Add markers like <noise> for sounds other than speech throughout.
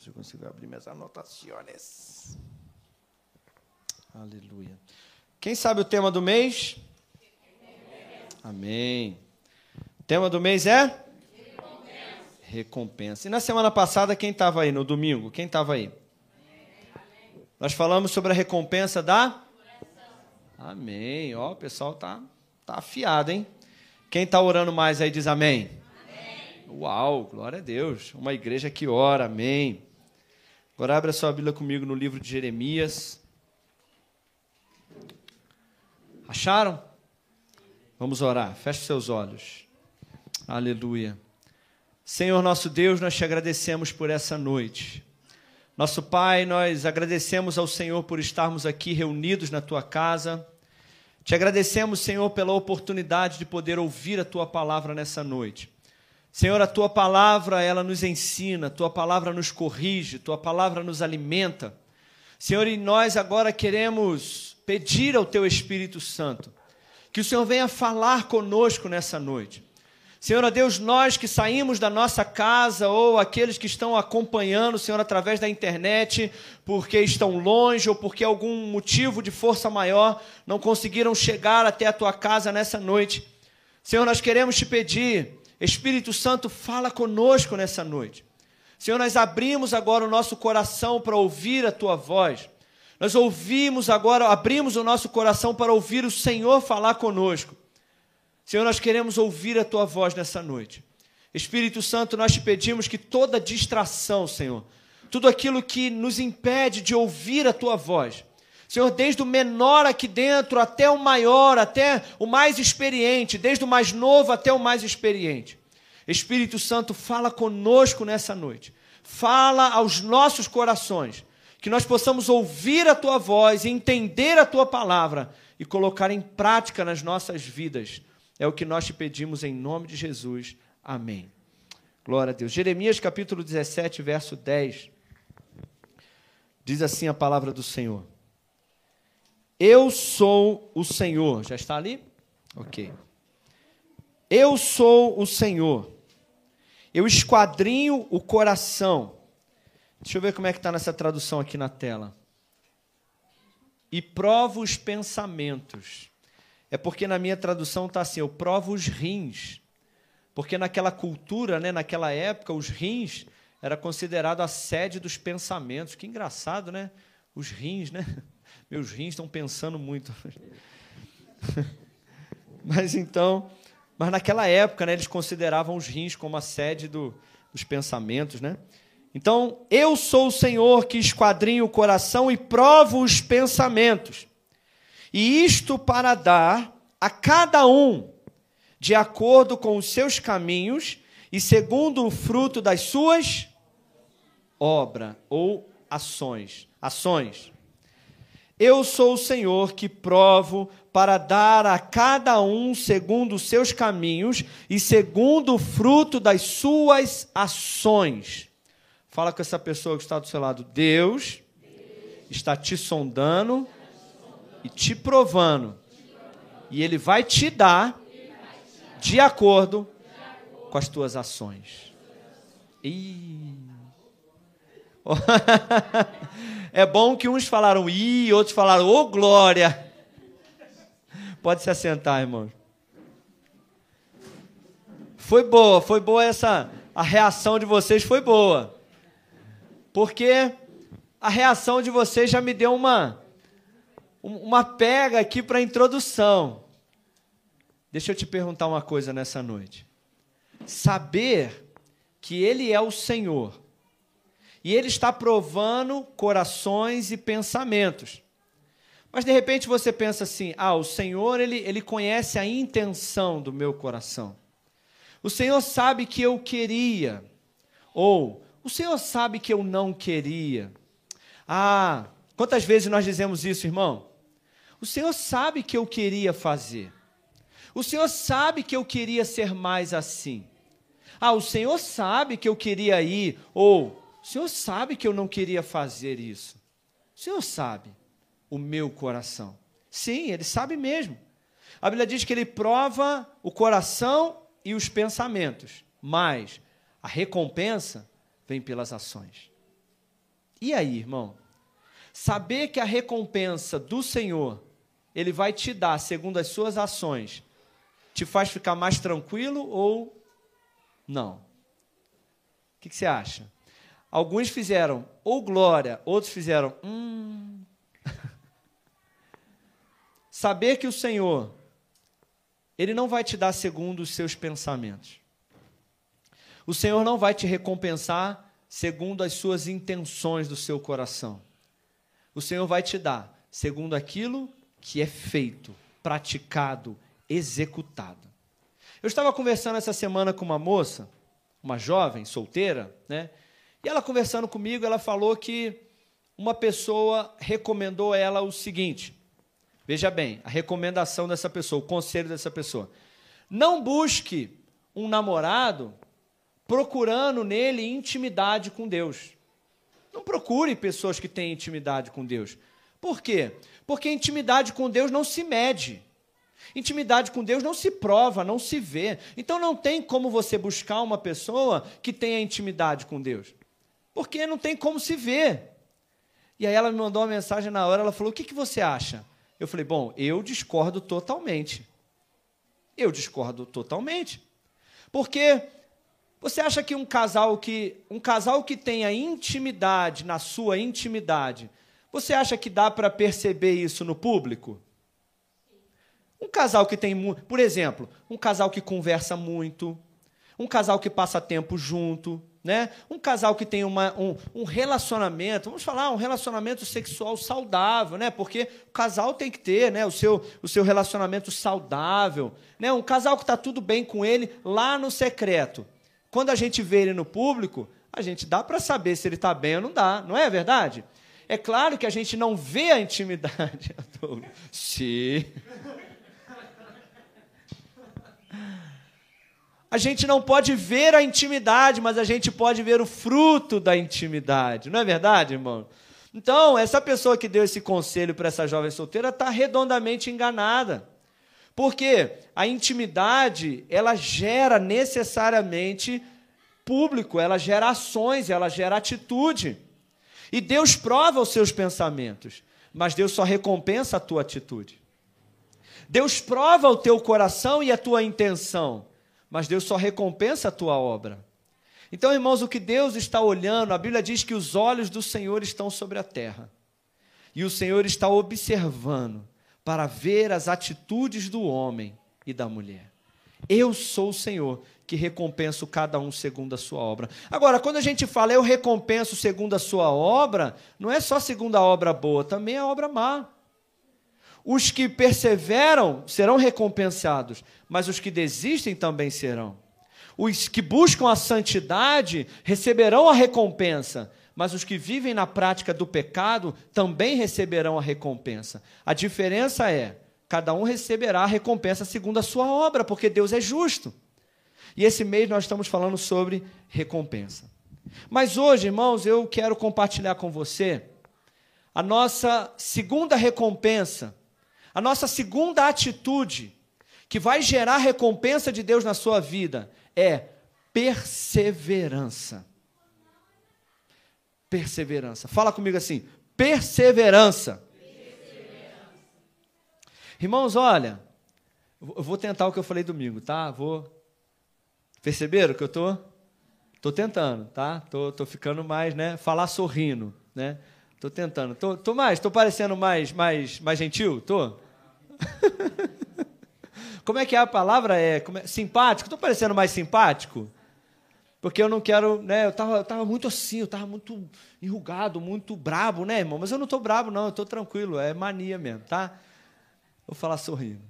Se eu consigo abrir minhas anotações. Aleluia. Quem sabe o tema do mês? Amém. O tema do mês é? Recompensa. Recompensa. E na semana passada, quem estava aí? No domingo, quem estava aí? Nós falamos sobre a recompensa da? Amém. Ó, o pessoal tá, tá afiado, hein? Quem está orando mais aí diz amém. amém. Uau, glória a Deus. Uma igreja que ora, amém. Agora abra sua Bíblia comigo no livro de Jeremias. Acharam? Vamos orar. Feche seus olhos. Aleluia. Senhor nosso Deus, nós te agradecemos por essa noite. Nosso Pai, nós agradecemos ao Senhor por estarmos aqui reunidos na tua casa. Te agradecemos, Senhor, pela oportunidade de poder ouvir a tua palavra nessa noite. Senhor, a tua palavra, ela nos ensina, a tua palavra nos corrige, a tua palavra nos alimenta. Senhor, e nós agora queremos pedir ao teu Espírito Santo que o Senhor venha falar conosco nessa noite. Senhor, a Deus, nós que saímos da nossa casa ou aqueles que estão acompanhando, Senhor, através da internet, porque estão longe ou porque algum motivo de força maior não conseguiram chegar até a tua casa nessa noite. Senhor, nós queremos te pedir Espírito Santo, fala conosco nessa noite. Senhor, nós abrimos agora o nosso coração para ouvir a tua voz. Nós ouvimos agora, abrimos o nosso coração para ouvir o Senhor falar conosco. Senhor, nós queremos ouvir a tua voz nessa noite. Espírito Santo, nós te pedimos que toda distração, Senhor, tudo aquilo que nos impede de ouvir a tua voz, Senhor, desde o menor aqui dentro até o maior, até o mais experiente, desde o mais novo até o mais experiente. Espírito Santo, fala conosco nessa noite. Fala aos nossos corações, que nós possamos ouvir a tua voz, entender a tua palavra e colocar em prática nas nossas vidas. É o que nós te pedimos em nome de Jesus. Amém. Glória a Deus. Jeremias capítulo 17, verso 10. Diz assim a palavra do Senhor. Eu sou o Senhor. Já está ali? Ok. Eu sou o Senhor. Eu esquadrinho o coração. Deixa eu ver como é que está nessa tradução aqui na tela. E provo os pensamentos. É porque na minha tradução está assim: eu provo os rins. Porque naquela cultura, né, naquela época, os rins era considerado a sede dos pensamentos. Que engraçado, né? Os rins, né? <laughs> Meus rins estão pensando muito. <laughs> mas então, mas naquela época, né, eles consideravam os rins como a sede do, dos pensamentos, né? Então, eu sou o Senhor que esquadrinho o coração e provo os pensamentos. E isto para dar a cada um de acordo com os seus caminhos e segundo o fruto das suas obra ou ações, ações. Eu sou o Senhor que provo para dar a cada um segundo os seus caminhos e segundo o fruto das suas ações. Fala com essa pessoa que está do seu lado. Deus, está te sondando e te provando. E Ele vai te dar de acordo com as tuas ações. Ih. <laughs> É bom que uns falaram ih, outros falaram ô oh, glória. Pode se assentar, irmão. Foi boa, foi boa essa. A reação de vocês foi boa. Porque a reação de vocês já me deu uma uma pega aqui para a introdução. Deixa eu te perguntar uma coisa nessa noite. Saber que Ele é o Senhor e ele está provando corações e pensamentos. Mas de repente você pensa assim: ah, o Senhor ele, ele conhece a intenção do meu coração. O Senhor sabe que eu queria. Ou o Senhor sabe que eu não queria. Ah, quantas vezes nós dizemos isso, irmão? O Senhor sabe que eu queria fazer. O Senhor sabe que eu queria ser mais assim. Ah, o Senhor sabe que eu queria ir. Ou o Senhor sabe que eu não queria fazer isso. O Senhor sabe o meu coração. Sim, Ele sabe mesmo. A Bíblia diz que Ele prova o coração e os pensamentos, mas a recompensa vem pelas ações. E aí, irmão? Saber que a recompensa do Senhor, Ele vai te dar segundo as suas ações, te faz ficar mais tranquilo ou não? O que, que você acha? Alguns fizeram ou glória, outros fizeram hum. <laughs> Saber que o Senhor, Ele não vai te dar segundo os seus pensamentos. O Senhor não vai te recompensar segundo as suas intenções do seu coração. O Senhor vai te dar segundo aquilo que é feito, praticado, executado. Eu estava conversando essa semana com uma moça, uma jovem, solteira, né? E ela conversando comigo, ela falou que uma pessoa recomendou ela o seguinte: veja bem, a recomendação dessa pessoa, o conselho dessa pessoa. Não busque um namorado procurando nele intimidade com Deus. Não procure pessoas que têm intimidade com Deus. Por quê? Porque intimidade com Deus não se mede. Intimidade com Deus não se prova, não se vê. Então não tem como você buscar uma pessoa que tenha intimidade com Deus. Porque não tem como se ver. E aí ela me mandou uma mensagem na hora, ela falou: "O que, que você acha?" Eu falei: "Bom, eu discordo totalmente. Eu discordo totalmente. Porque você acha que um casal que um casal que tenha intimidade na sua intimidade, você acha que dá para perceber isso no público? Um casal que tem, por exemplo, um casal que conversa muito, um casal que passa tempo junto, né? Um casal que tem uma, um, um, relacionamento, vamos falar, um relacionamento sexual saudável, né? Porque o casal tem que ter, né? O seu, o seu relacionamento saudável, né? Um casal que está tudo bem com ele lá no secreto. Quando a gente vê ele no público, a gente dá para saber se ele está bem ou não dá, não é verdade? É claro que a gente não vê a intimidade. <laughs> Sim. A gente não pode ver a intimidade, mas a gente pode ver o fruto da intimidade. Não é verdade, irmão? Então, essa pessoa que deu esse conselho para essa jovem solteira está redondamente enganada. Porque a intimidade, ela gera necessariamente público, ela gera ações, ela gera atitude. E Deus prova os seus pensamentos, mas Deus só recompensa a tua atitude. Deus prova o teu coração e a tua intenção, mas Deus só recompensa a tua obra. Então, irmãos, o que Deus está olhando, a Bíblia diz que os olhos do Senhor estão sobre a terra. E o Senhor está observando para ver as atitudes do homem e da mulher. Eu sou o Senhor que recompenso cada um segundo a sua obra. Agora, quando a gente fala eu recompenso segundo a sua obra, não é só segundo a obra boa, também a obra má. Os que perseveram serão recompensados, mas os que desistem também serão. Os que buscam a santidade receberão a recompensa, mas os que vivem na prática do pecado também receberão a recompensa. A diferença é: cada um receberá a recompensa segundo a sua obra, porque Deus é justo. E esse mês nós estamos falando sobre recompensa. Mas hoje, irmãos, eu quero compartilhar com você a nossa segunda recompensa a nossa segunda atitude, que vai gerar recompensa de Deus na sua vida, é perseverança. Perseverança. Fala comigo assim: perseverança. perseverança. Irmãos, olha, eu vou tentar o que eu falei domingo, tá? Vou. Perceberam que eu tô? Tô tentando, tá? Tô, tô ficando mais, né? Falar sorrindo, né? Tô tentando. Tô, tô mais, tô parecendo mais, mais, mais gentil? Tô? <laughs> Como é que é a palavra? É, é simpático? Tô parecendo mais simpático? Porque eu não quero, né? Eu tava, eu tava muito assim, eu tava muito enrugado, muito brabo, né, irmão? Mas eu não tô brabo, não, eu tô tranquilo, é mania mesmo, tá? Vou falar sorrindo.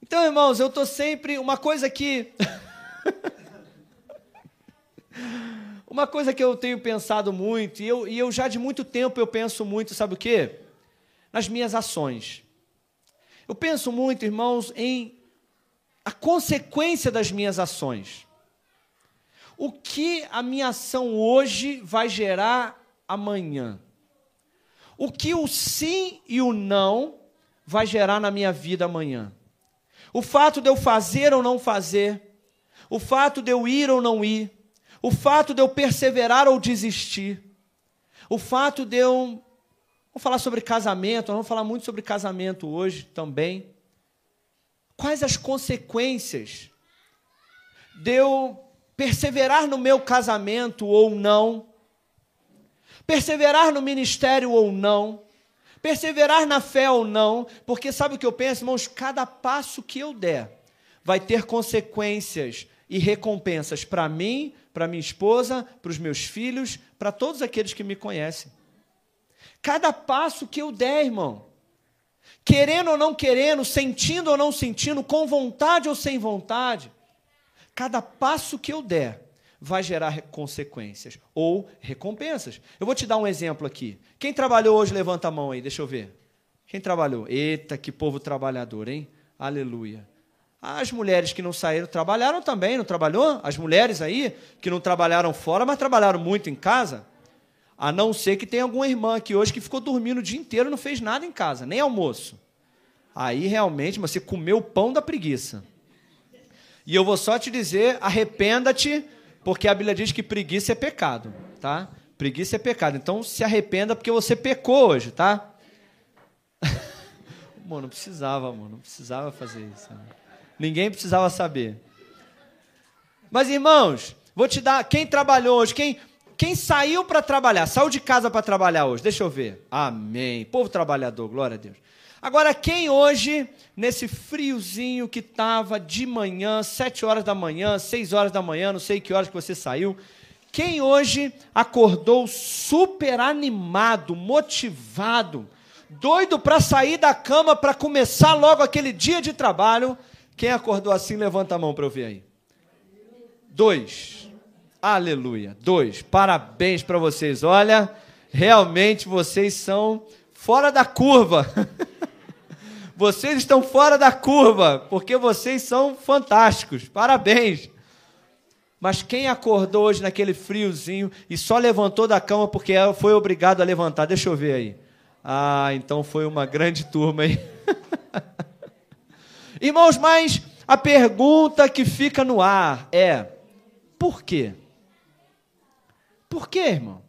Então, irmãos, eu tô sempre. Uma coisa que. <laughs> Uma coisa que eu tenho pensado muito, e eu, e eu já de muito tempo eu penso muito, sabe o quê? Nas minhas ações. Eu penso muito, irmãos, em a consequência das minhas ações. O que a minha ação hoje vai gerar amanhã? O que o sim e o não vai gerar na minha vida amanhã? O fato de eu fazer ou não fazer, o fato de eu ir ou não ir, o fato de eu perseverar ou desistir. O fato de eu. Vamos falar sobre casamento, vamos falar muito sobre casamento hoje também. Quais as consequências de eu perseverar no meu casamento ou não? Perseverar no ministério ou não? Perseverar na fé ou não? Porque sabe o que eu penso, irmãos? Cada passo que eu der vai ter consequências e recompensas para mim, para minha esposa, para os meus filhos, para todos aqueles que me conhecem. Cada passo que eu der, irmão, querendo ou não querendo, sentindo ou não sentindo, com vontade ou sem vontade, cada passo que eu der vai gerar consequências ou recompensas. Eu vou te dar um exemplo aqui. Quem trabalhou hoje, levanta a mão aí, deixa eu ver. Quem trabalhou? Eita, que povo trabalhador, hein? Aleluia. As mulheres que não saíram trabalharam também, não trabalhou? As mulheres aí que não trabalharam fora, mas trabalharam muito em casa. A não ser que tenha alguma irmã aqui hoje que ficou dormindo o dia inteiro e não fez nada em casa, nem almoço. Aí realmente você comeu o pão da preguiça. E eu vou só te dizer: arrependa-te, porque a Bíblia diz que preguiça é pecado, tá? Preguiça é pecado. Então se arrependa porque você pecou hoje, tá? <laughs> mano, não precisava, mano, não precisava fazer isso. Né? Ninguém precisava saber. Mas, irmãos, vou te dar. Quem trabalhou hoje? Quem, quem saiu para trabalhar? Saiu de casa para trabalhar hoje? Deixa eu ver. Amém. Povo trabalhador, glória a Deus. Agora, quem hoje, nesse friozinho que estava de manhã, sete horas da manhã, seis horas da manhã, não sei que horas que você saiu, quem hoje acordou super animado, motivado, doido para sair da cama para começar logo aquele dia de trabalho, quem acordou assim, levanta a mão para eu ver aí. Dois. Aleluia. Dois. Parabéns para vocês. Olha, realmente vocês são fora da curva. <laughs> vocês estão fora da curva, porque vocês são fantásticos. Parabéns. Mas quem acordou hoje naquele friozinho e só levantou da cama porque foi obrigado a levantar? Deixa eu ver aí. Ah, então foi uma grande turma aí. <laughs> Irmãos, mas a pergunta que fica no ar é: por quê? Por quê, irmão?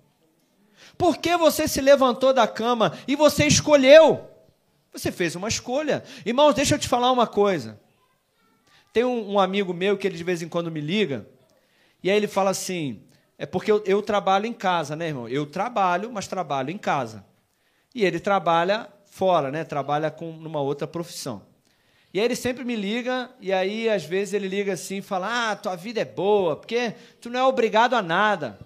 Por que você se levantou da cama e você escolheu? Você fez uma escolha. Irmãos, deixa eu te falar uma coisa. Tem um, um amigo meu que ele de vez em quando me liga, e aí ele fala assim: é porque eu, eu trabalho em casa, né, irmão? Eu trabalho, mas trabalho em casa. E ele trabalha fora, né? Trabalha com numa outra profissão. E aí ele sempre me liga, e aí às vezes ele liga assim e fala: Ah, tua vida é boa, porque tu não é obrigado a nada.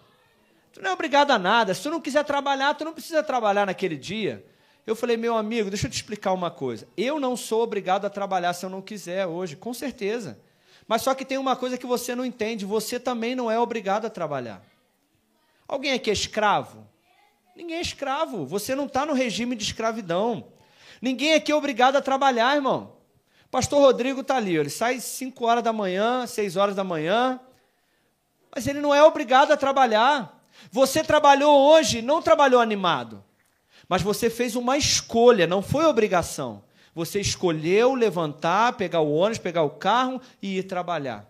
Tu não é obrigado a nada. Se tu não quiser trabalhar, tu não precisa trabalhar naquele dia. Eu falei, meu amigo, deixa eu te explicar uma coisa. Eu não sou obrigado a trabalhar se eu não quiser hoje, com certeza. Mas só que tem uma coisa que você não entende: você também não é obrigado a trabalhar. Alguém aqui é escravo? Ninguém é escravo. Você não está no regime de escravidão. Ninguém aqui é obrigado a trabalhar, irmão. Pastor Rodrigo está ali, ele sai 5 horas da manhã, 6 horas da manhã, mas ele não é obrigado a trabalhar. Você trabalhou hoje, não trabalhou animado, mas você fez uma escolha, não foi obrigação. Você escolheu levantar, pegar o ônibus, pegar o carro e ir trabalhar.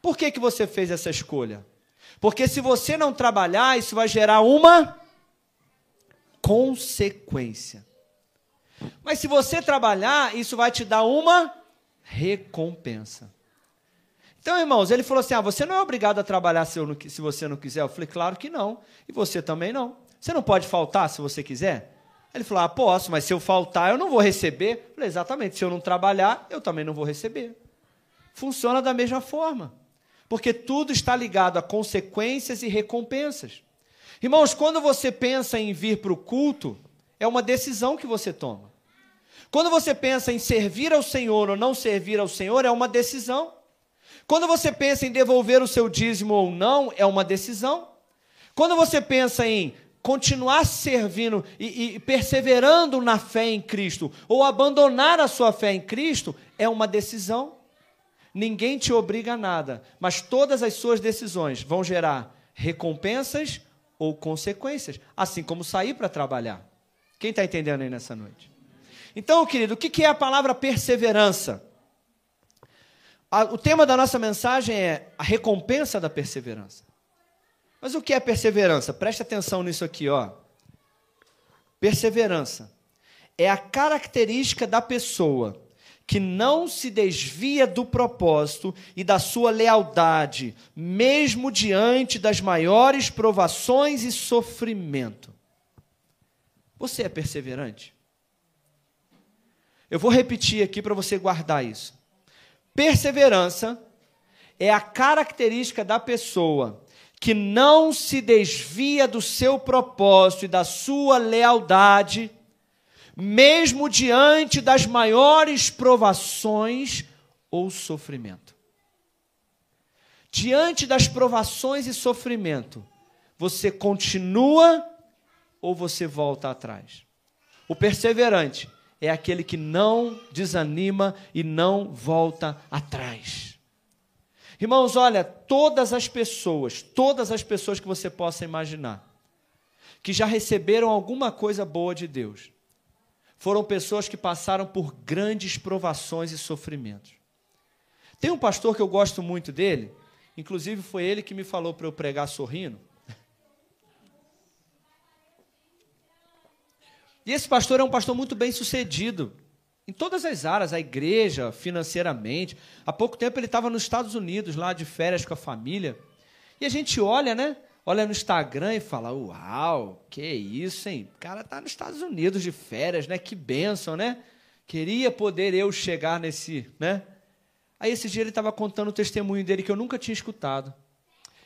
Por que, que você fez essa escolha? Porque se você não trabalhar, isso vai gerar uma consequência. Mas se você trabalhar, isso vai te dar uma recompensa. Então, irmãos, ele falou assim: ah, você não é obrigado a trabalhar se, não, se você não quiser. Eu falei, claro que não. E você também não. Você não pode faltar se você quiser? Ele falou: ah, posso, mas se eu faltar, eu não vou receber. Eu falei, exatamente. Se eu não trabalhar, eu também não vou receber. Funciona da mesma forma. Porque tudo está ligado a consequências e recompensas. Irmãos, quando você pensa em vir para o culto, é uma decisão que você toma. Quando você pensa em servir ao Senhor ou não servir ao Senhor, é uma decisão. Quando você pensa em devolver o seu dízimo ou não, é uma decisão. Quando você pensa em continuar servindo e, e, perseverando na fé em Cristo, ou abandonar a sua fé em Cristo, é uma decisão. Ninguém te obriga a nada, mas todas as suas decisões vão gerar recompensas ou consequências, assim como sair para trabalhar. Quem está entendendo aí nessa noite? Então, querido, o que é a palavra perseverança? O tema da nossa mensagem é a recompensa da perseverança. Mas o que é perseverança? Preste atenção nisso aqui, ó. Perseverança é a característica da pessoa que não se desvia do propósito e da sua lealdade, mesmo diante das maiores provações e sofrimento. Você é perseverante? Eu vou repetir aqui para você guardar isso. Perseverança é a característica da pessoa que não se desvia do seu propósito e da sua lealdade mesmo diante das maiores provações ou sofrimento. Diante das provações e sofrimento, você continua ou você volta atrás? O perseverante é aquele que não desanima e não volta atrás. Irmãos, olha, todas as pessoas, todas as pessoas que você possa imaginar, que já receberam alguma coisa boa de Deus, foram pessoas que passaram por grandes provações e sofrimentos. Tem um pastor que eu gosto muito dele, inclusive foi ele que me falou para eu pregar sorrindo. E esse pastor é um pastor muito bem sucedido em todas as áreas, a igreja, financeiramente. Há pouco tempo ele estava nos Estados Unidos, lá de férias com a família. E a gente olha, né? olha no Instagram e fala: Uau, que isso, hein? O cara tá nos Estados Unidos de férias, né? Que bênção, né? Queria poder eu chegar nesse, né? Aí esse dia ele estava contando o testemunho dele que eu nunca tinha escutado.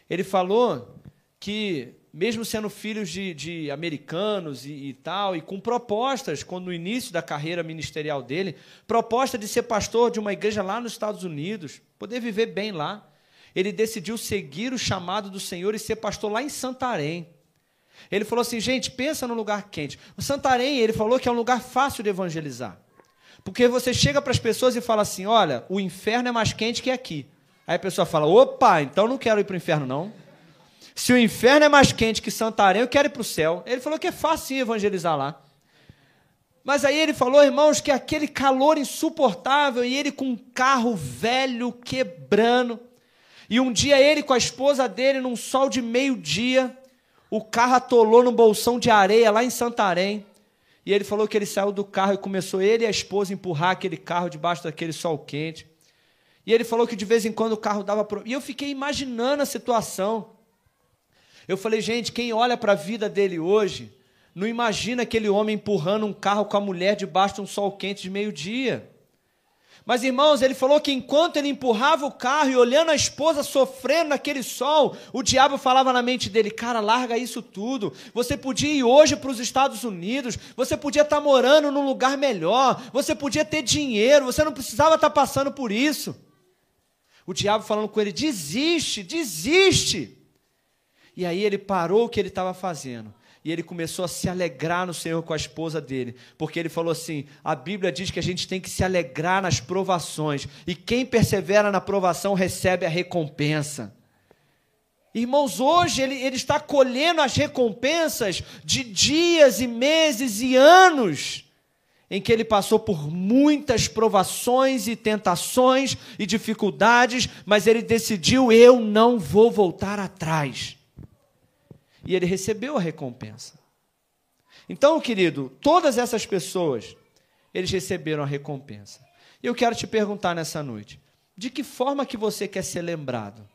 Ele falou que, mesmo sendo filhos de, de americanos e, e, tal, e com propostas, quando no início da carreira ministerial dele, proposta de ser pastor de uma igreja lá nos Estados Unidos, poder viver bem lá ele decidiu seguir o chamado do Senhor e ser pastor lá em Santarém. Ele falou assim, gente, pensa no lugar quente. O Santarém, ele falou que é um lugar fácil de evangelizar. Porque você chega para as pessoas e fala assim: olha, o inferno é mais quente que aqui. Aí a pessoa fala: opa, então não quero ir para o inferno, não. Se o inferno é mais quente que Santarém, eu quero ir para o céu. Ele falou que é fácil evangelizar lá. Mas aí ele falou, irmãos, que aquele calor insuportável e ele com um carro velho quebrando. E um dia ele com a esposa dele, num sol de meio-dia, o carro atolou no bolsão de areia lá em Santarém. E ele falou que ele saiu do carro e começou ele e a esposa a empurrar aquele carro debaixo daquele sol quente. E ele falou que de vez em quando o carro dava. Pro... E eu fiquei imaginando a situação. Eu falei, gente, quem olha para a vida dele hoje, não imagina aquele homem empurrando um carro com a mulher debaixo de um sol quente de meio-dia. Mas, irmãos, ele falou que enquanto ele empurrava o carro e olhando a esposa sofrendo naquele sol, o diabo falava na mente dele: Cara, larga isso tudo. Você podia ir hoje para os Estados Unidos, você podia estar morando num lugar melhor, você podia ter dinheiro, você não precisava estar passando por isso. O diabo falando com ele: Desiste, desiste. E aí ele parou o que ele estava fazendo. E ele começou a se alegrar no Senhor com a esposa dele, porque ele falou assim: a Bíblia diz que a gente tem que se alegrar nas provações, e quem persevera na provação recebe a recompensa. Irmãos, hoje ele, ele está colhendo as recompensas de dias e meses e anos em que ele passou por muitas provações e tentações e dificuldades, mas ele decidiu: eu não vou voltar atrás e ele recebeu a recompensa. Então, querido, todas essas pessoas, eles receberam a recompensa. E eu quero te perguntar nessa noite, de que forma que você quer ser lembrado?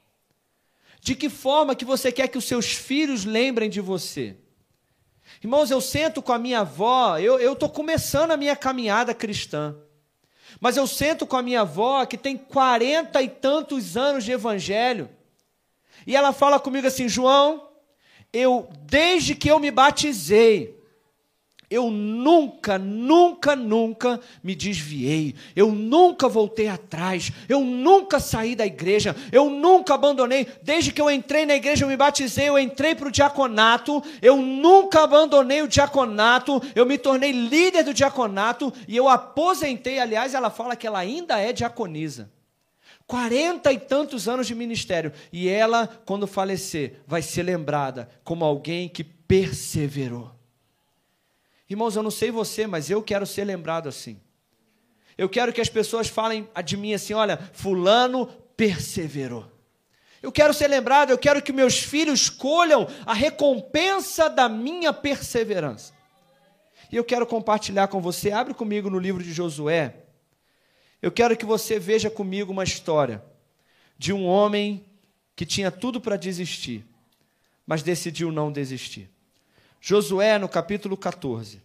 De que forma que você quer que os seus filhos lembrem de você? Irmãos, eu sento com a minha avó, eu estou começando a minha caminhada cristã. Mas eu sento com a minha avó, que tem quarenta e tantos anos de evangelho, e ela fala comigo assim: João, eu, desde que eu me batizei, eu nunca, nunca, nunca me desviei. Eu nunca voltei atrás. Eu nunca saí da igreja. Eu nunca abandonei. Desde que eu entrei na igreja, eu me batizei. Eu entrei para o diaconato. Eu nunca abandonei o diaconato. Eu me tornei líder do diaconato. E eu aposentei. Aliás, ela fala que ela ainda é diaconisa. Quarenta e tantos anos de ministério. E ela, quando falecer, vai ser lembrada como alguém que perseverou. Irmãos, eu não sei você, mas eu quero ser lembrado assim. Eu quero que as pessoas falem de mim assim: olha, Fulano perseverou. Eu quero ser lembrado, eu quero que meus filhos colham a recompensa da minha perseverança. E eu quero compartilhar com você. Abre comigo no livro de Josué. Eu quero que você veja comigo uma história de um homem que tinha tudo para desistir, mas decidiu não desistir. Josué, no capítulo 14.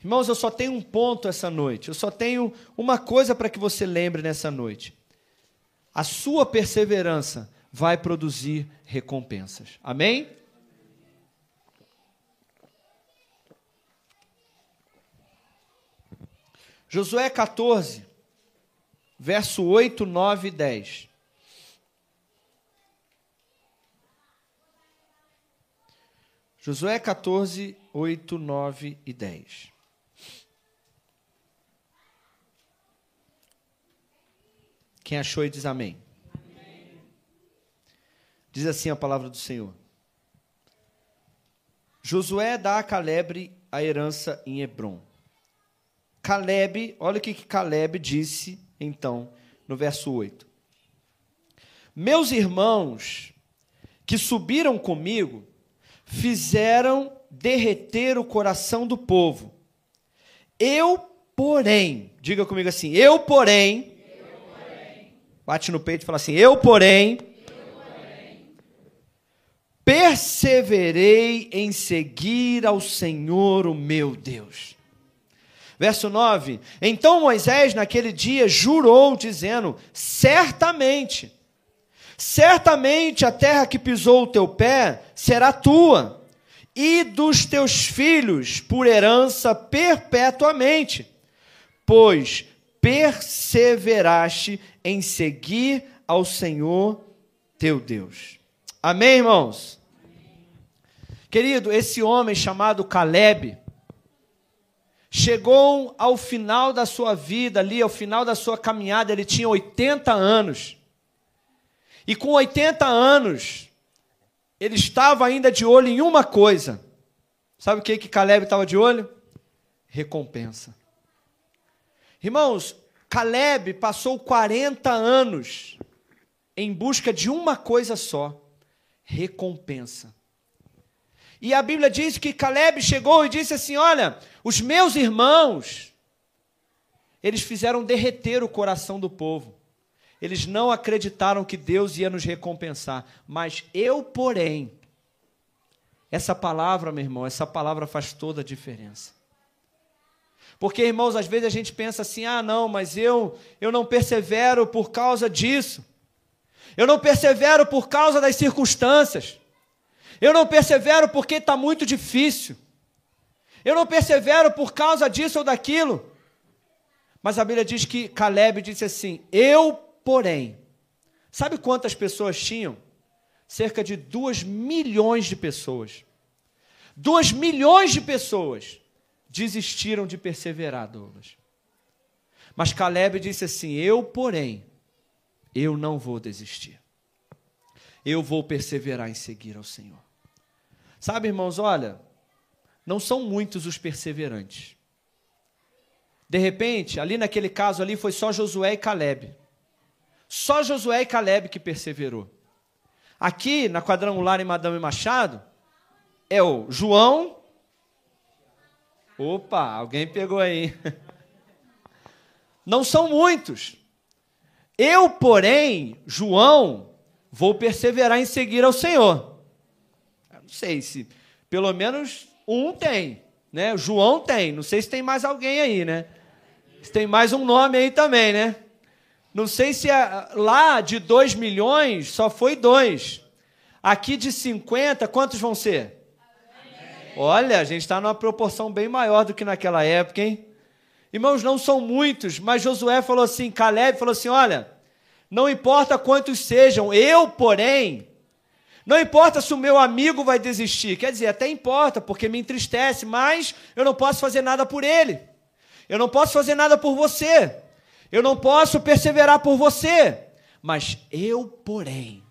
Irmãos, eu só tenho um ponto essa noite. Eu só tenho uma coisa para que você lembre nessa noite. A sua perseverança vai produzir recompensas. Amém? Josué 14, verso 8, 9 e 10. Josué 14, 8, 9 e 10. Quem achou e diz amém. amém. Diz assim a palavra do Senhor. Josué dá a Caleb a herança em Hebron. Caleb, olha o que Caleb disse então no verso 8. Meus irmãos que subiram comigo fizeram derreter o coração do povo. Eu, porém, diga comigo assim, eu, porém, Bate no peito e fala assim: Eu, porém, perseverei em seguir ao Senhor, o meu Deus. Verso 9: Então Moisés, naquele dia, jurou, dizendo: Certamente, certamente a terra que pisou o teu pé será tua, e dos teus filhos por herança perpetuamente, pois perseveraste em seguir ao Senhor teu Deus. Amém, irmãos? Querido, esse homem chamado Caleb chegou ao final da sua vida, ali ao final da sua caminhada, ele tinha 80 anos. E com 80 anos, ele estava ainda de olho em uma coisa. Sabe o que que Caleb estava de olho? Recompensa. Irmãos, Caleb passou 40 anos em busca de uma coisa só: recompensa. E a Bíblia diz que Caleb chegou e disse assim: Olha, os meus irmãos, eles fizeram derreter o coração do povo. Eles não acreditaram que Deus ia nos recompensar. Mas eu, porém, essa palavra, meu irmão, essa palavra faz toda a diferença. Porque, irmãos, às vezes a gente pensa assim: ah, não, mas eu, eu não persevero por causa disso. Eu não persevero por causa das circunstâncias. Eu não persevero porque está muito difícil. Eu não persevero por causa disso ou daquilo. Mas a Bíblia diz que Caleb disse assim: Eu, porém. Sabe quantas pessoas tinham? Cerca de duas milhões de pessoas. Duas milhões de pessoas desistiram de perseverar, Douglas. Mas Caleb disse assim: Eu, porém, eu não vou desistir. Eu vou perseverar em seguir ao Senhor. Sabe, irmãos, olha, não são muitos os perseverantes. De repente, ali naquele caso ali foi só Josué e Caleb. Só Josué e Caleb que perseverou. Aqui na quadrangular em Madame Machado é o João, Opa, alguém pegou aí. <laughs> Não são muitos. Eu, porém, João, vou perseverar em seguir ao Senhor. Eu não sei se pelo menos um tem, né? João tem. Não sei se tem mais alguém aí, né? Se tem mais um nome aí também, né? Não sei se é, lá de 2 milhões só foi dois. Aqui de 50, quantos vão ser? Olha, a gente está numa proporção bem maior do que naquela época, hein? Irmãos, não são muitos, mas Josué falou assim, Caleb falou assim: olha, não importa quantos sejam, eu, porém, não importa se o meu amigo vai desistir, quer dizer, até importa, porque me entristece, mas eu não posso fazer nada por ele, eu não posso fazer nada por você, eu não posso perseverar por você, mas eu, porém,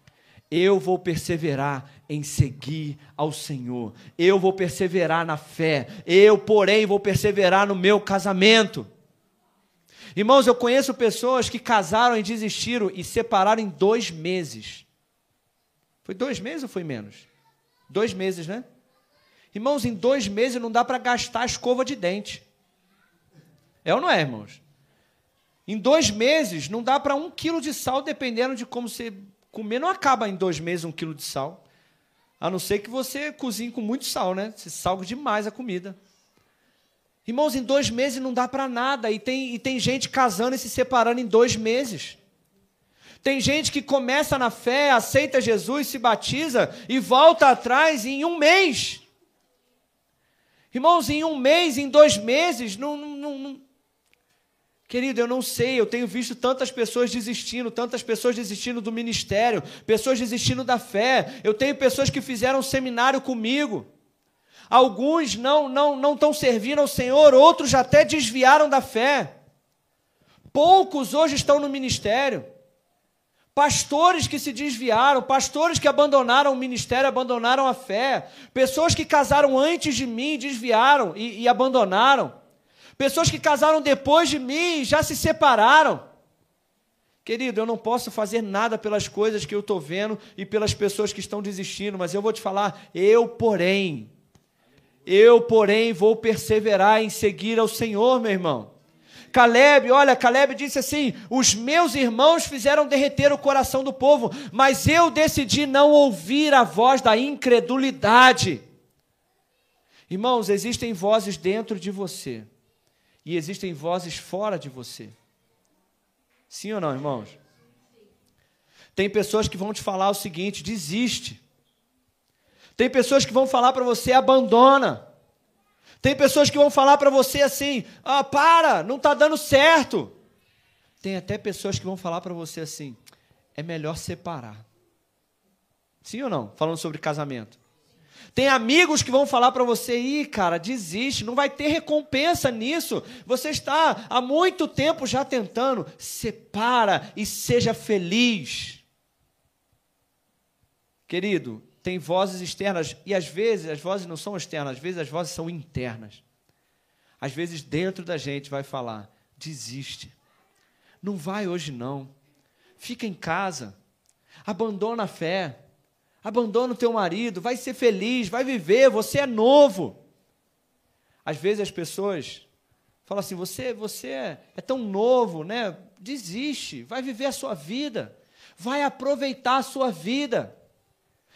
eu vou perseverar em seguir ao Senhor. Eu vou perseverar na fé. Eu, porém, vou perseverar no meu casamento. Irmãos, eu conheço pessoas que casaram e desistiram e separaram em dois meses. Foi dois meses ou foi menos? Dois meses, né? Irmãos, em dois meses não dá para gastar a escova de dente. É ou não é, irmãos? Em dois meses não dá para um quilo de sal, dependendo de como você comer, não acaba em dois meses um quilo de sal. A não ser que você cozinhe com muito sal, né? Você salga demais a comida. Irmãos, em dois meses não dá para nada. E tem, e tem gente casando e se separando em dois meses. Tem gente que começa na fé, aceita Jesus, se batiza e volta atrás em um mês. Irmãos, em um mês, em dois meses, não, não, não, Querido, eu não sei, eu tenho visto tantas pessoas desistindo, tantas pessoas desistindo do ministério, pessoas desistindo da fé. Eu tenho pessoas que fizeram seminário comigo. Alguns não não não estão servindo ao Senhor, outros até desviaram da fé. Poucos hoje estão no ministério. Pastores que se desviaram, pastores que abandonaram o ministério, abandonaram a fé, pessoas que casaram antes de mim, desviaram e, e abandonaram, pessoas que casaram depois de mim e já se separaram. Querido, eu não posso fazer nada pelas coisas que eu estou vendo e pelas pessoas que estão desistindo, mas eu vou te falar, eu, porém, eu, porém, vou perseverar em seguir ao Senhor, meu irmão. Caleb, olha, Caleb disse assim: Os meus irmãos fizeram derreter o coração do povo, mas eu decidi não ouvir a voz da incredulidade. Irmãos, existem vozes dentro de você e existem vozes fora de você. Sim ou não, irmãos? Tem pessoas que vão te falar o seguinte: desiste. Tem pessoas que vão falar para você: abandona. Tem pessoas que vão falar para você assim: ah, para, não está dando certo. Tem até pessoas que vão falar para você assim: é melhor separar. Sim ou não? Falando sobre casamento. Tem amigos que vão falar para você: ih, cara, desiste, não vai ter recompensa nisso. Você está há muito tempo já tentando. Separa e seja feliz. Querido, tem vozes externas e às vezes as vozes não são externas, às vezes as vozes são internas. Às vezes dentro da gente vai falar: desiste, não vai hoje não, fica em casa, abandona a fé, abandona o teu marido, vai ser feliz, vai viver, você é novo. Às vezes as pessoas falam assim: você, você é, tão novo, né? Desiste, vai viver a sua vida, vai aproveitar a sua vida.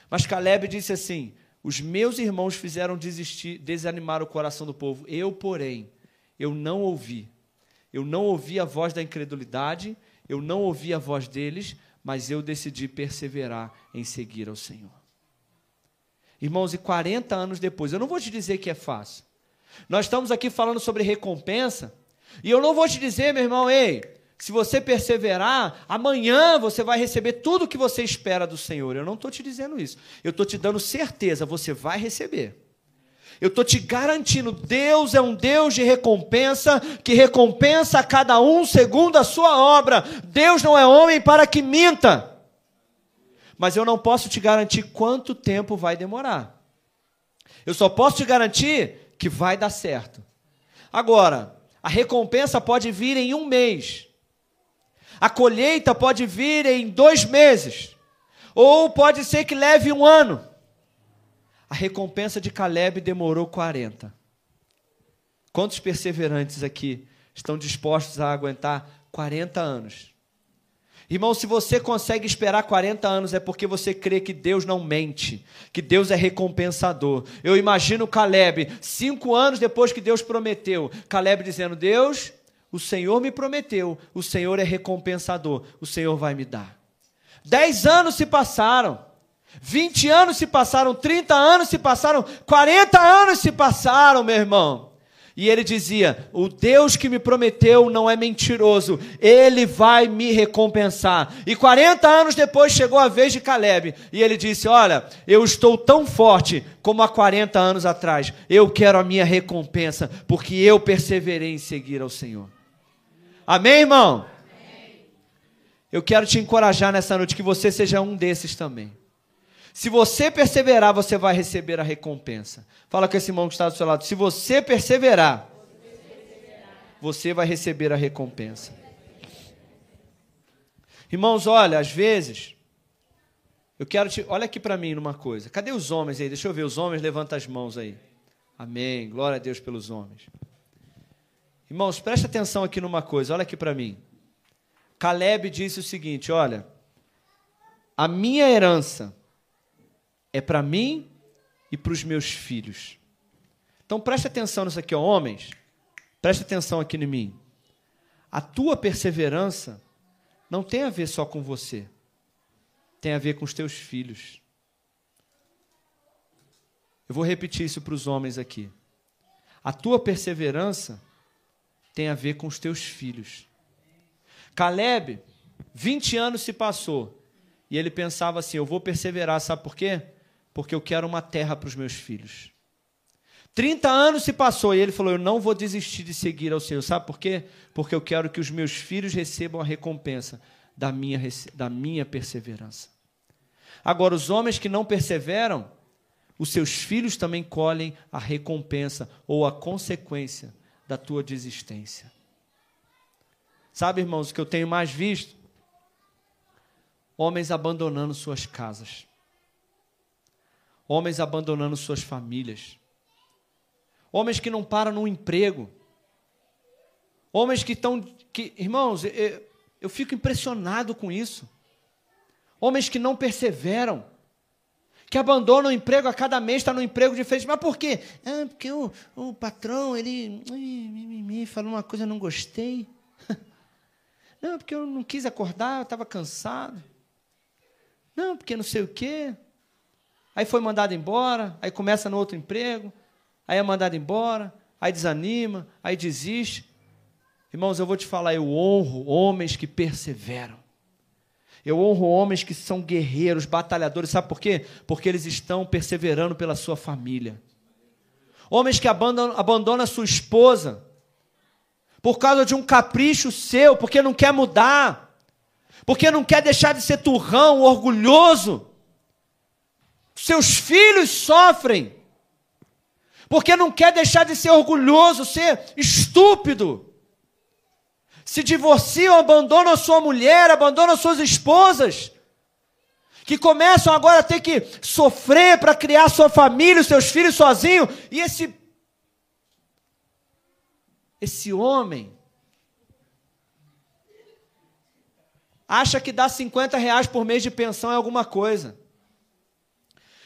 Mas Caleb disse assim: Os meus irmãos fizeram desistir, desanimar o coração do povo. Eu, porém, eu não ouvi. Eu não ouvi a voz da incredulidade, eu não ouvi a voz deles, mas eu decidi perseverar em seguir ao Senhor. Irmãos, e 40 anos depois, eu não vou te dizer que é fácil. Nós estamos aqui falando sobre recompensa, e eu não vou te dizer, meu irmão, ei, se você perseverar, amanhã você vai receber tudo o que você espera do Senhor. Eu não estou te dizendo isso. Eu estou te dando certeza, você vai receber. Eu estou te garantindo, Deus é um Deus de recompensa, que recompensa a cada um segundo a sua obra. Deus não é homem para que minta. Mas eu não posso te garantir quanto tempo vai demorar. Eu só posso te garantir que vai dar certo. Agora, a recompensa pode vir em um mês. A colheita pode vir em dois meses, ou pode ser que leve um ano. A recompensa de Caleb demorou 40. Quantos perseverantes aqui estão dispostos a aguentar 40 anos? Irmão, se você consegue esperar 40 anos, é porque você crê que Deus não mente, que Deus é recompensador. Eu imagino Caleb, cinco anos depois que Deus prometeu, Caleb dizendo: Deus, o Senhor me prometeu, o Senhor é recompensador, o Senhor vai me dar. Dez anos se passaram, vinte anos se passaram, trinta anos se passaram, quarenta anos se passaram, meu irmão. E ele dizia: O Deus que me prometeu não é mentiroso, ele vai me recompensar. E 40 anos depois chegou a vez de Caleb, e ele disse: Olha, eu estou tão forte como há 40 anos atrás, eu quero a minha recompensa, porque eu perseverei em seguir ao Senhor. Amém, irmão? Eu quero te encorajar nessa noite que você seja um desses também. Se você perseverar, você vai receber a recompensa. Fala com esse irmão que está do seu lado. Se você perseverar, você vai receber a recompensa. Irmãos, olha, às vezes, Eu quero te. Olha aqui para mim numa coisa. Cadê os homens aí? Deixa eu ver. Os homens, levanta as mãos aí. Amém. Glória a Deus pelos homens. Irmãos, preste atenção aqui numa coisa. Olha aqui para mim. Caleb disse o seguinte: Olha, a minha herança é para mim e para os meus filhos. Então preste atenção nisso aqui, ó, homens. Preste atenção aqui em mim. A tua perseverança não tem a ver só com você tem a ver com os teus filhos. Eu vou repetir isso para os homens aqui. A tua perseverança tem a ver com os teus filhos. Caleb, 20 anos se passou e ele pensava assim: eu vou perseverar, sabe por quê? Porque eu quero uma terra para os meus filhos. 30 anos se passou e ele falou: Eu não vou desistir de seguir ao Senhor. Sabe por quê? Porque eu quero que os meus filhos recebam a recompensa da minha, da minha perseverança. Agora, os homens que não perseveram, os seus filhos também colhem a recompensa ou a consequência da tua desistência. Sabe, irmãos, o que eu tenho mais visto? Homens abandonando suas casas. Homens abandonando suas famílias. Homens que não param no emprego. Homens que estão. Que, irmãos, eu, eu fico impressionado com isso. Homens que não perseveram, que abandonam o emprego a cada mês, está no emprego diferente. Mas por quê? Ah, porque o, o patrão, ele me falou uma coisa, eu não gostei. <laughs> Não, porque eu não quis acordar, eu estava cansado. Não, porque não sei o quê. Aí foi mandado embora, aí começa no outro emprego, aí é mandado embora, aí desanima, aí desiste. Irmãos, eu vou te falar, eu honro homens que perseveram. Eu honro homens que são guerreiros, batalhadores, sabe por quê? Porque eles estão perseverando pela sua família. Homens que abandonam, abandonam a sua esposa por causa de um capricho seu, porque não quer mudar, porque não quer deixar de ser turrão, orgulhoso. Seus filhos sofrem, porque não quer deixar de ser orgulhoso, ser estúpido se divorciam, abandonam a sua mulher, abandonam as suas esposas, que começam agora a ter que sofrer para criar sua família, seus filhos sozinho, e esse esse homem acha que dar 50 reais por mês de pensão é alguma coisa.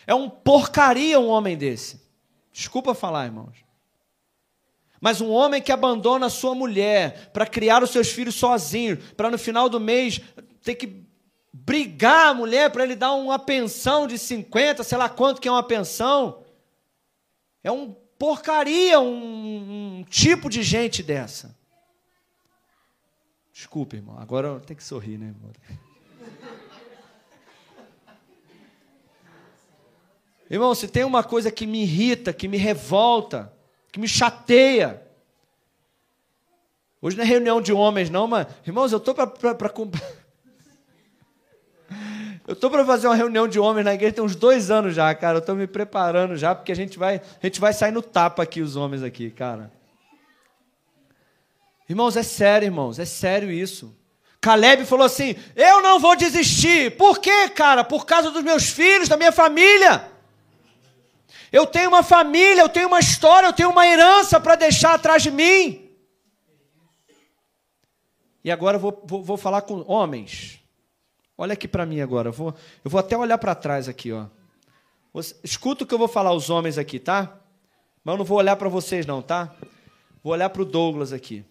É um porcaria um homem desse. Desculpa falar, irmãos. Mas um homem que abandona a sua mulher para criar os seus filhos sozinho, para no final do mês ter que brigar a mulher para ele dar uma pensão de 50, sei lá quanto que é uma pensão. É um porcaria um, um tipo de gente dessa. Desculpe, irmão. Agora tem que sorrir, né, irmão? Irmão, se tem uma coisa que me irrita, que me revolta, que me chateia. Hoje não é reunião de homens, não, mas, irmãos, eu estou para. <laughs> Eu estou para fazer uma reunião de homens na igreja tem uns dois anos já, cara. Eu estou me preparando já, porque a gente vai, a gente vai sair no tapa aqui, os homens aqui, cara. Irmãos, é sério, irmãos, é sério isso. Caleb falou assim: Eu não vou desistir. Por quê, cara? Por causa dos meus filhos, da minha família. Eu tenho uma família, eu tenho uma história, eu tenho uma herança para deixar atrás de mim. E agora eu vou, vou, vou falar com homens. Olha aqui para mim agora. Eu vou, eu vou até olhar para trás aqui, ó. Escuta o que eu vou falar aos homens aqui, tá? Mas eu não vou olhar para vocês, não, tá? Vou olhar para o Douglas aqui.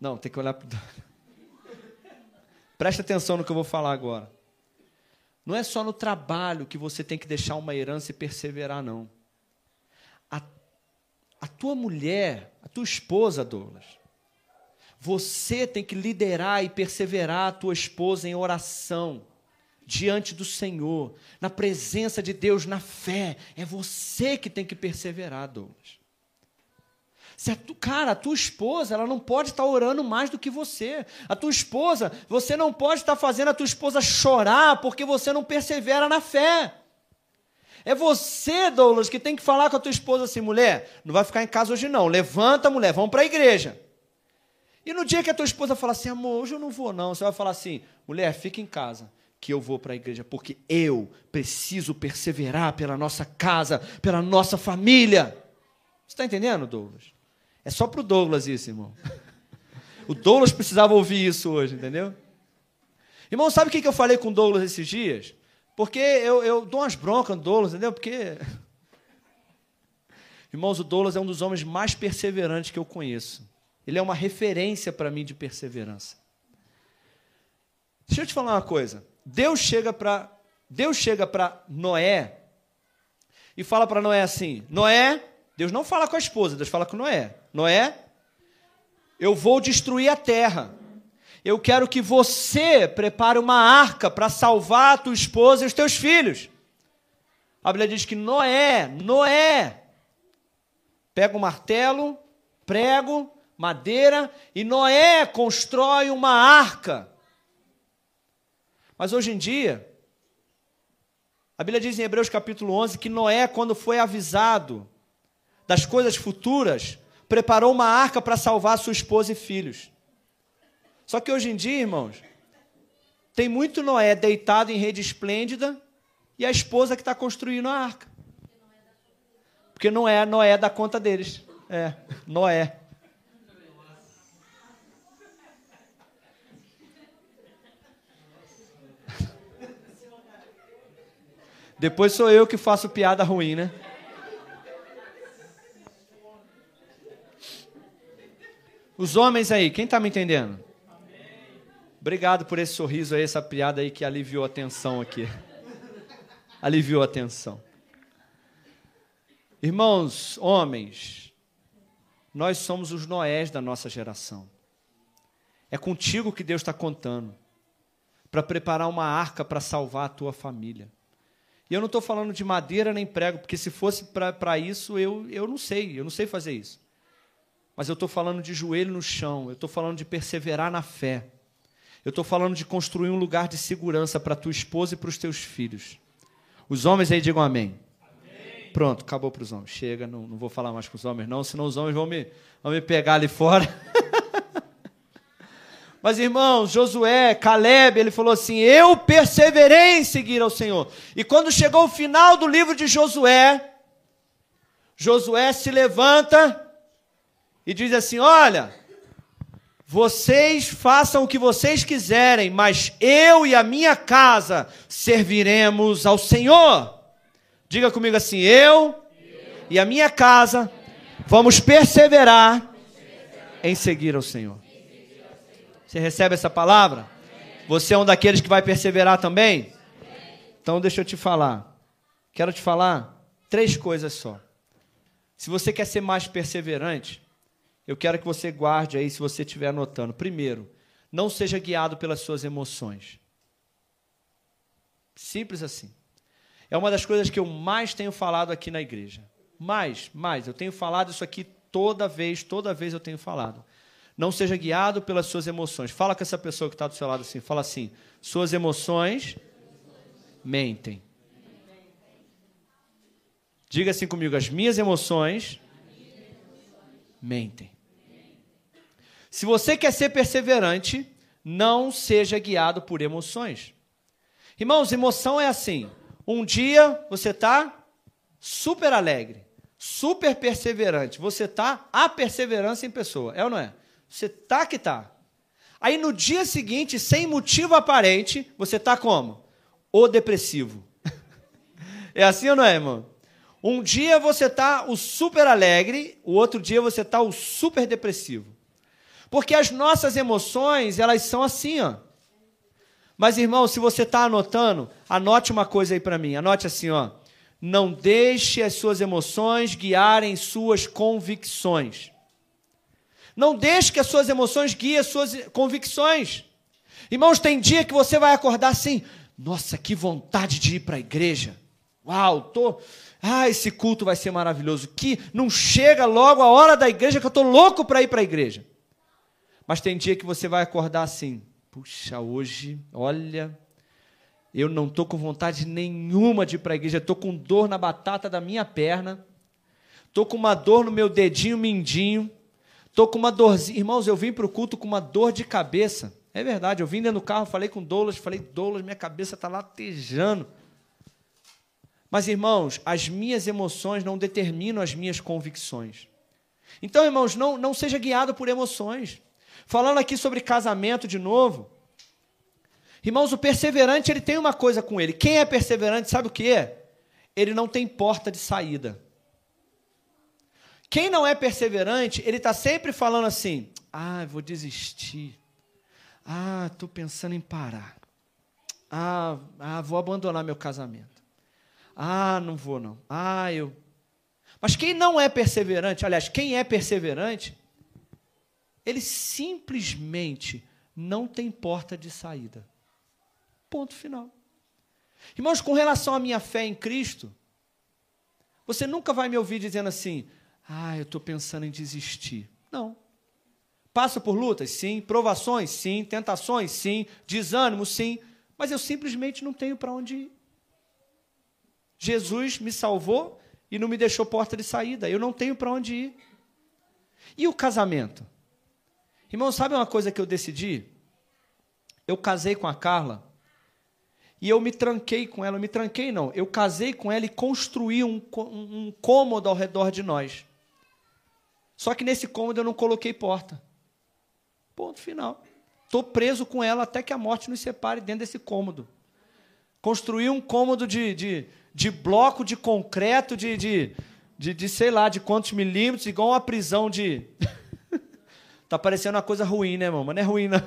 Não, tem que olhar para <laughs> Presta atenção no que eu vou falar agora. Não é só no trabalho que você tem que deixar uma herança e perseverar, não. A, a tua mulher, a tua esposa, Douglas, você tem que liderar e perseverar a tua esposa em oração diante do Senhor, na presença de Deus, na fé. É você que tem que perseverar, Douglas. A tu, cara, a tua esposa, ela não pode estar orando mais do que você. A tua esposa, você não pode estar fazendo a tua esposa chorar porque você não persevera na fé. É você, Douglas, que tem que falar com a tua esposa assim, mulher, não vai ficar em casa hoje não. Levanta, mulher, vamos para a igreja. E no dia que a tua esposa falar assim, amor, hoje eu não vou não, você vai falar assim, mulher, fica em casa, que eu vou para a igreja, porque eu preciso perseverar pela nossa casa, pela nossa família. Você está entendendo, Douglas? É só para o Douglas isso, irmão. O Douglas precisava ouvir isso hoje, entendeu? Irmão, sabe o que eu falei com o Douglas esses dias? Porque eu, eu dou umas broncas no Douglas, entendeu? Porque. Irmãos, o Douglas é um dos homens mais perseverantes que eu conheço. Ele é uma referência para mim de perseverança. Deixa eu te falar uma coisa. Deus chega para Deus chega para Noé e fala para Noé assim: Noé, Deus não fala com a esposa, Deus fala com Noé. Noé, eu vou destruir a terra. Eu quero que você prepare uma arca para salvar a tua esposa e os teus filhos. A Bíblia diz que Noé, Noé, pega o um martelo, prego, madeira, e Noé constrói uma arca. Mas hoje em dia, a Bíblia diz em Hebreus capítulo 11 que Noé, quando foi avisado das coisas futuras, preparou uma arca para salvar sua esposa e filhos. Só que hoje em dia, irmãos, tem muito Noé deitado em rede esplêndida e a esposa que está construindo a arca. Porque não é Noé da conta deles. É, Noé. Depois sou eu que faço piada ruim, né? Os homens aí, quem está me entendendo? Obrigado por esse sorriso aí, essa piada aí que aliviou a tensão aqui. <laughs> aliviou a tensão. Irmãos, homens, nós somos os Noés da nossa geração. É contigo que Deus está contando para preparar uma arca para salvar a tua família. E eu não estou falando de madeira nem prego, porque se fosse para isso, eu, eu não sei, eu não sei fazer isso. Mas eu estou falando de joelho no chão, eu estou falando de perseverar na fé. Eu estou falando de construir um lugar de segurança para tua esposa e para os teus filhos. Os homens aí digam amém. amém. Pronto, acabou para os homens. Chega, não, não vou falar mais com os homens, não, senão os homens vão me, vão me pegar ali fora. <laughs> Mas, irmãos, Josué, Caleb, ele falou assim: Eu perseverei em seguir ao Senhor. E quando chegou o final do livro de Josué, Josué se levanta e diz assim: Olha, vocês façam o que vocês quiserem, mas eu e a minha casa serviremos ao Senhor. Diga comigo assim: Eu e a minha casa vamos perseverar em seguir ao Senhor. Você recebe essa palavra? Você é um daqueles que vai perseverar também? Então deixa eu te falar. Quero te falar três coisas só. Se você quer ser mais perseverante, eu quero que você guarde aí, se você estiver anotando. Primeiro, não seja guiado pelas suas emoções. Simples assim. É uma das coisas que eu mais tenho falado aqui na igreja. Mais, mais. Eu tenho falado isso aqui toda vez, toda vez eu tenho falado. Não seja guiado pelas suas emoções. Fala com essa pessoa que está do seu lado assim. Fala assim: suas emoções mentem. Diga assim comigo: as minhas emoções mentem. Se você quer ser perseverante, não seja guiado por emoções. Irmãos, emoção é assim. Um dia você está super alegre, super perseverante. Você está a perseverança em pessoa. É ou não é? Você tá que tá. Aí no dia seguinte, sem motivo aparente, você tá como? O depressivo. <laughs> é assim ou não é, irmão? Um dia você tá o super alegre, o outro dia você tá o super depressivo. Porque as nossas emoções, elas são assim, ó. Mas irmão, se você está anotando, anote uma coisa aí para mim. Anote assim, ó. Não deixe as suas emoções guiarem suas convicções. Não deixe que as suas emoções guiem as suas convicções. Irmãos, tem dia que você vai acordar assim: nossa, que vontade de ir para a igreja. Uau, tô. Ah, esse culto vai ser maravilhoso. Que não chega logo a hora da igreja que eu estou louco para ir para a igreja. Mas tem dia que você vai acordar assim: puxa, hoje, olha, eu não estou com vontade nenhuma de ir para a igreja, estou com dor na batata da minha perna, estou com uma dor no meu dedinho mindinho Tô com uma dorzinha. Irmãos, eu vim para o culto com uma dor de cabeça. É verdade, eu vim dentro do carro, falei com Douglas, falei, Douglas, minha cabeça está latejando. Mas, irmãos, as minhas emoções não determinam as minhas convicções. Então, irmãos, não, não seja guiado por emoções. Falando aqui sobre casamento de novo. Irmãos, o perseverante ele tem uma coisa com ele. Quem é perseverante sabe o que é? Ele não tem porta de saída. Quem não é perseverante, ele está sempre falando assim: ah, vou desistir. Ah, estou pensando em parar. Ah, ah, vou abandonar meu casamento. Ah, não vou não. Ah, eu. Mas quem não é perseverante, aliás, quem é perseverante, ele simplesmente não tem porta de saída. Ponto final. Irmãos, com relação à minha fé em Cristo, você nunca vai me ouvir dizendo assim: ah, eu estou pensando em desistir. Não. Passo por lutas? Sim. Provações? Sim. Tentações? Sim. Desânimo? Sim. Mas eu simplesmente não tenho para onde ir. Jesus me salvou e não me deixou porta de saída. Eu não tenho para onde ir. E o casamento? Irmão, sabe uma coisa que eu decidi? Eu casei com a Carla e eu me tranquei com ela. Eu me tranquei, não. Eu casei com ela e construí um, um, cômodo ao redor de nós. Só que nesse cômodo eu não coloquei porta. Ponto final. Estou preso com ela até que a morte nos separe dentro desse cômodo. Construí um cômodo de, de, de bloco de concreto, de, de, de, de, sei lá, de quantos milímetros, igual uma prisão de. <laughs> tá parecendo uma coisa ruim, né, irmão? Mas não é ruim, não.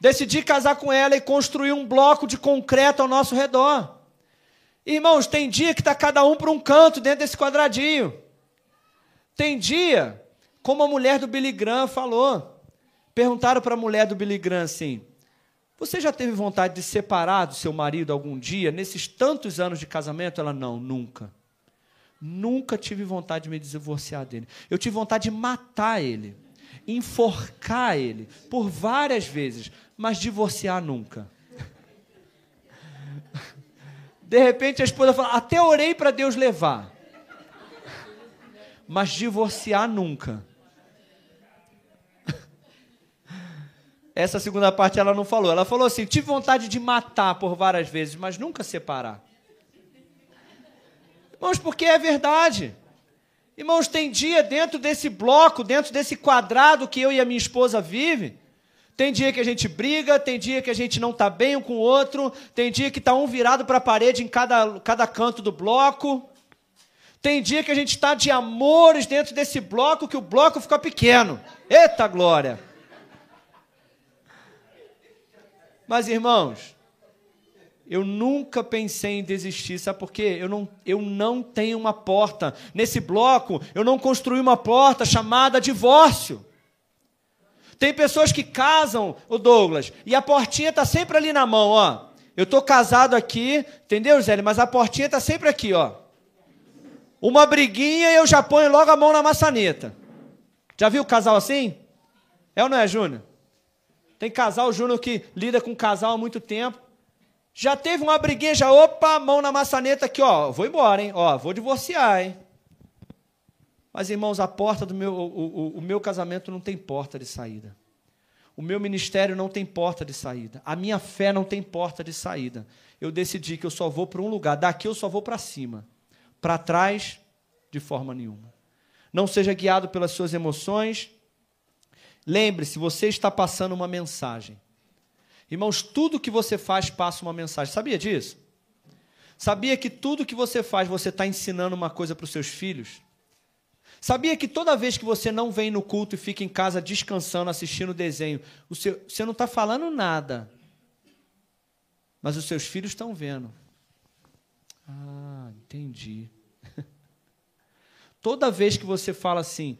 Decidi casar com ela e construir um bloco de concreto ao nosso redor. Irmãos, tem dia que está cada um para um canto dentro desse quadradinho. Tem dia como a mulher do Billy Graham falou. Perguntaram para a mulher do Billy Graham assim: Você já teve vontade de separar do seu marido algum dia, nesses tantos anos de casamento? Ela, não, nunca. Nunca tive vontade de me divorciar dele. Eu tive vontade de matar ele, enforcar ele por várias vezes, mas divorciar nunca. De repente a esposa fala: Até orei para Deus levar, mas divorciar nunca. Essa segunda parte ela não falou. Ela falou assim: tive vontade de matar por várias vezes, mas nunca separar. Irmãos, porque é verdade. Irmãos, tem dia dentro desse bloco, dentro desse quadrado que eu e a minha esposa vivem. Tem dia que a gente briga, tem dia que a gente não está bem um com o outro, tem dia que está um virado para a parede em cada, cada canto do bloco. Tem dia que a gente está de amores dentro desse bloco que o bloco fica pequeno. Eita glória! Mas, irmãos, eu nunca pensei em desistir, sabe por quê? Eu não, eu não tenho uma porta. Nesse bloco, eu não construí uma porta chamada divórcio. Tem pessoas que casam, o Douglas, e a portinha está sempre ali na mão, ó. Eu estou casado aqui, entendeu, Zé? Mas a portinha está sempre aqui, ó. Uma briguinha e eu já ponho logo a mão na maçaneta. Já viu casal assim? É ou não é, Júnior? Tem casal Júnior que lida com casal há muito tempo. Já teve uma briguinha, já, opa, mão na maçaneta aqui, ó, vou embora, hein? Ó, vou divorciar, hein? Mas, irmãos, a porta do meu, o, o, o meu casamento não tem porta de saída. O meu ministério não tem porta de saída. A minha fé não tem porta de saída. Eu decidi que eu só vou para um lugar. Daqui eu só vou para cima. Para trás, de forma nenhuma. Não seja guiado pelas suas emoções, Lembre-se, você está passando uma mensagem. Irmãos, tudo que você faz passa uma mensagem. Sabia disso? Sabia que tudo que você faz, você está ensinando uma coisa para os seus filhos? Sabia que toda vez que você não vem no culto e fica em casa descansando, assistindo desenho, seu, você não está falando nada, mas os seus filhos estão vendo. Ah, entendi. <laughs> toda vez que você fala assim,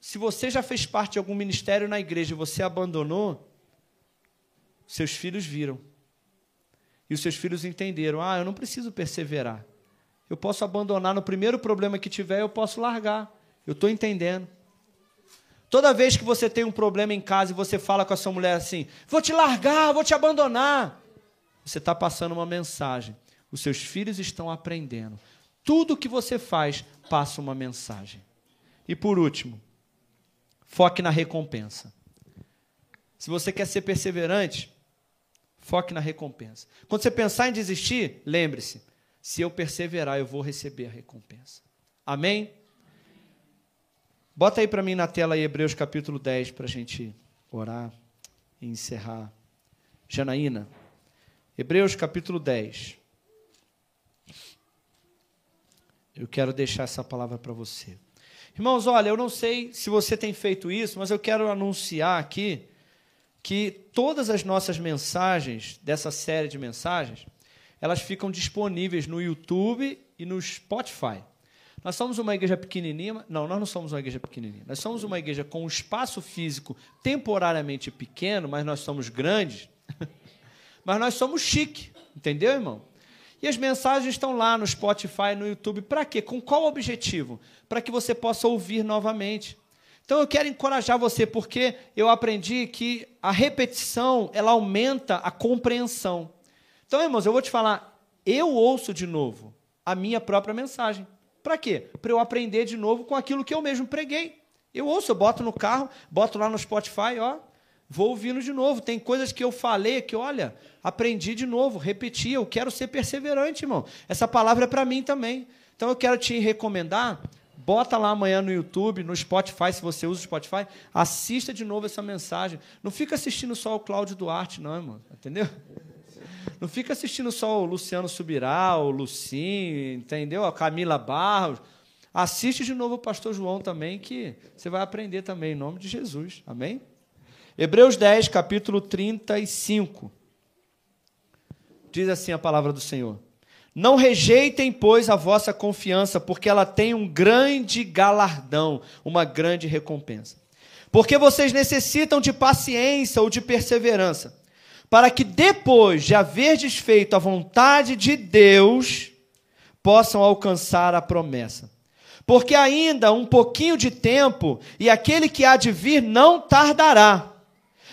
se você já fez parte de algum ministério na igreja e você abandonou, seus filhos viram. E os seus filhos entenderam: ah, eu não preciso perseverar. Eu posso abandonar no primeiro problema que tiver, eu posso largar. Eu estou entendendo. Toda vez que você tem um problema em casa e você fala com a sua mulher assim: vou te largar, vou te abandonar, você está passando uma mensagem. Os seus filhos estão aprendendo. Tudo que você faz passa uma mensagem. E por último, foque na recompensa. Se você quer ser perseverante, foque na recompensa. Quando você pensar em desistir, lembre-se: se eu perseverar, eu vou receber a recompensa. Amém? Bota aí para mim na tela aí Hebreus capítulo 10 para a gente orar e encerrar. Janaína, Hebreus capítulo 10. Eu quero deixar essa palavra para você. Irmãos, olha, eu não sei se você tem feito isso, mas eu quero anunciar aqui que todas as nossas mensagens, dessa série de mensagens, elas ficam disponíveis no YouTube e no Spotify. Nós somos uma igreja pequenininha, não, nós não somos uma igreja pequenininha. Nós somos uma igreja com um espaço físico temporariamente pequeno, mas nós somos grandes. <laughs> mas nós somos chique, entendeu, irmão? E as mensagens estão lá no Spotify, no YouTube. Para quê? Com qual objetivo? Para que você possa ouvir novamente. Então eu quero encorajar você porque eu aprendi que a repetição, ela aumenta a compreensão. Então, irmãos, eu vou te falar, eu ouço de novo a minha própria mensagem. Para quê? Para eu aprender de novo com aquilo que eu mesmo preguei. Eu ouço, eu boto no carro, boto lá no Spotify, ó, vou ouvindo de novo. Tem coisas que eu falei que, olha, aprendi de novo, repeti. Eu quero ser perseverante, irmão. Essa palavra é para mim também. Então eu quero te recomendar. Bota lá amanhã no YouTube, no Spotify, se você usa o Spotify, assista de novo essa mensagem. Não fica assistindo só o Cláudio Duarte, não, irmão. Entendeu? Não fica assistindo só o Luciano Subirá, o Lucim, entendeu? A Camila Barros. Assiste de novo o pastor João também, que você vai aprender também, em nome de Jesus. Amém? Hebreus 10, capítulo 35. Diz assim a palavra do Senhor. Não rejeitem, pois, a vossa confiança, porque ela tem um grande galardão, uma grande recompensa. Porque vocês necessitam de paciência ou de perseverança para que depois de haver desfeito a vontade de Deus, possam alcançar a promessa. Porque ainda um pouquinho de tempo, e aquele que há de vir não tardará.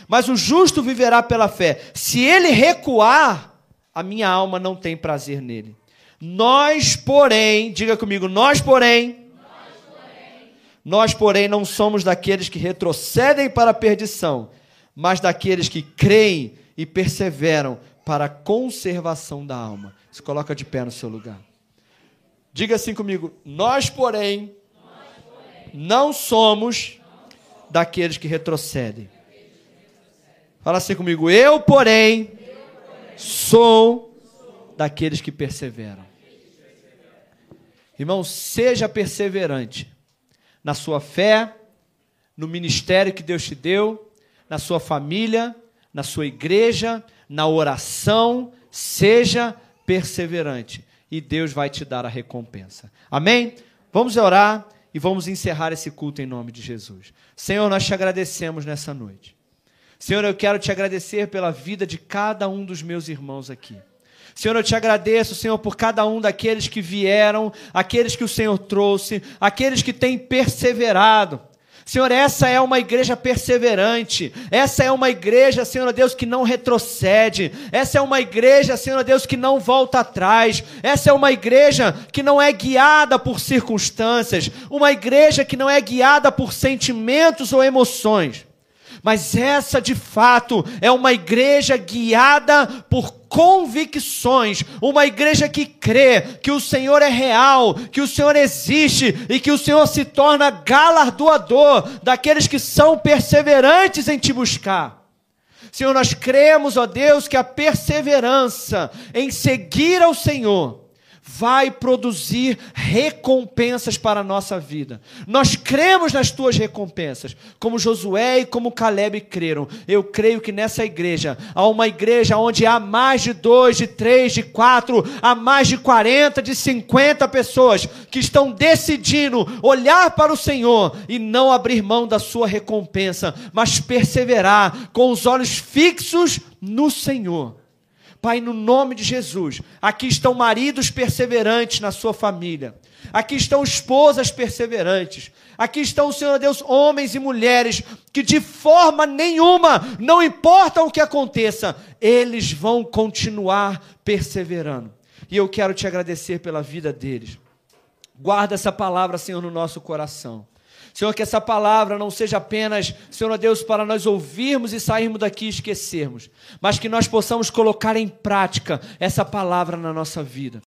Mas o justo viverá pela fé. Se ele recuar, a minha alma não tem prazer nele. Nós, porém, diga comigo, nós, porém, nós, porém, nós, porém não somos daqueles que retrocedem para a perdição, mas daqueles que creem e perseveram para a conservação da alma. Se coloca de pé no seu lugar. Diga assim comigo: Nós, porém, Nós, porém não, somos daqueles que retrocedem. Fala assim comigo: Eu, porém, Eu, porém sou, daqueles que perseveram. Irmão, seja perseverante na sua fé, no ministério que Deus te deu, na sua família, na sua igreja, na oração, seja perseverante e Deus vai te dar a recompensa. Amém? Vamos orar e vamos encerrar esse culto em nome de Jesus. Senhor, nós te agradecemos nessa noite. Senhor, eu quero te agradecer pela vida de cada um dos meus irmãos aqui. Senhor, eu te agradeço, Senhor, por cada um daqueles que vieram, aqueles que o Senhor trouxe, aqueles que têm perseverado. Senhor, essa é uma igreja perseverante. Essa é uma igreja, Senhor Deus, que não retrocede. Essa é uma igreja, Senhor Deus, que não volta atrás. Essa é uma igreja que não é guiada por circunstâncias. Uma igreja que não é guiada por sentimentos ou emoções. Mas essa, de fato, é uma igreja guiada por convicções, uma igreja que crê que o Senhor é real, que o Senhor existe e que o Senhor se torna galardoador daqueles que são perseverantes em te buscar. Senhor, nós cremos, ó Deus, que a perseverança em seguir ao Senhor vai produzir recompensas para a nossa vida. Nós cremos nas tuas recompensas, como Josué e como Caleb creram. Eu creio que nessa igreja, há uma igreja onde há mais de dois, de três, de quatro, há mais de quarenta, de cinquenta pessoas que estão decidindo olhar para o Senhor e não abrir mão da sua recompensa, mas perseverar com os olhos fixos no Senhor. Pai, no nome de Jesus, aqui estão maridos perseverantes na sua família. Aqui estão esposas perseverantes. Aqui estão, Senhor Deus, homens e mulheres que de forma nenhuma, não importa o que aconteça, eles vão continuar perseverando. E eu quero te agradecer pela vida deles. Guarda essa palavra, Senhor, no nosso coração. Senhor, que essa palavra não seja apenas, Senhor Deus, para nós ouvirmos e sairmos daqui e esquecermos, mas que nós possamos colocar em prática essa palavra na nossa vida.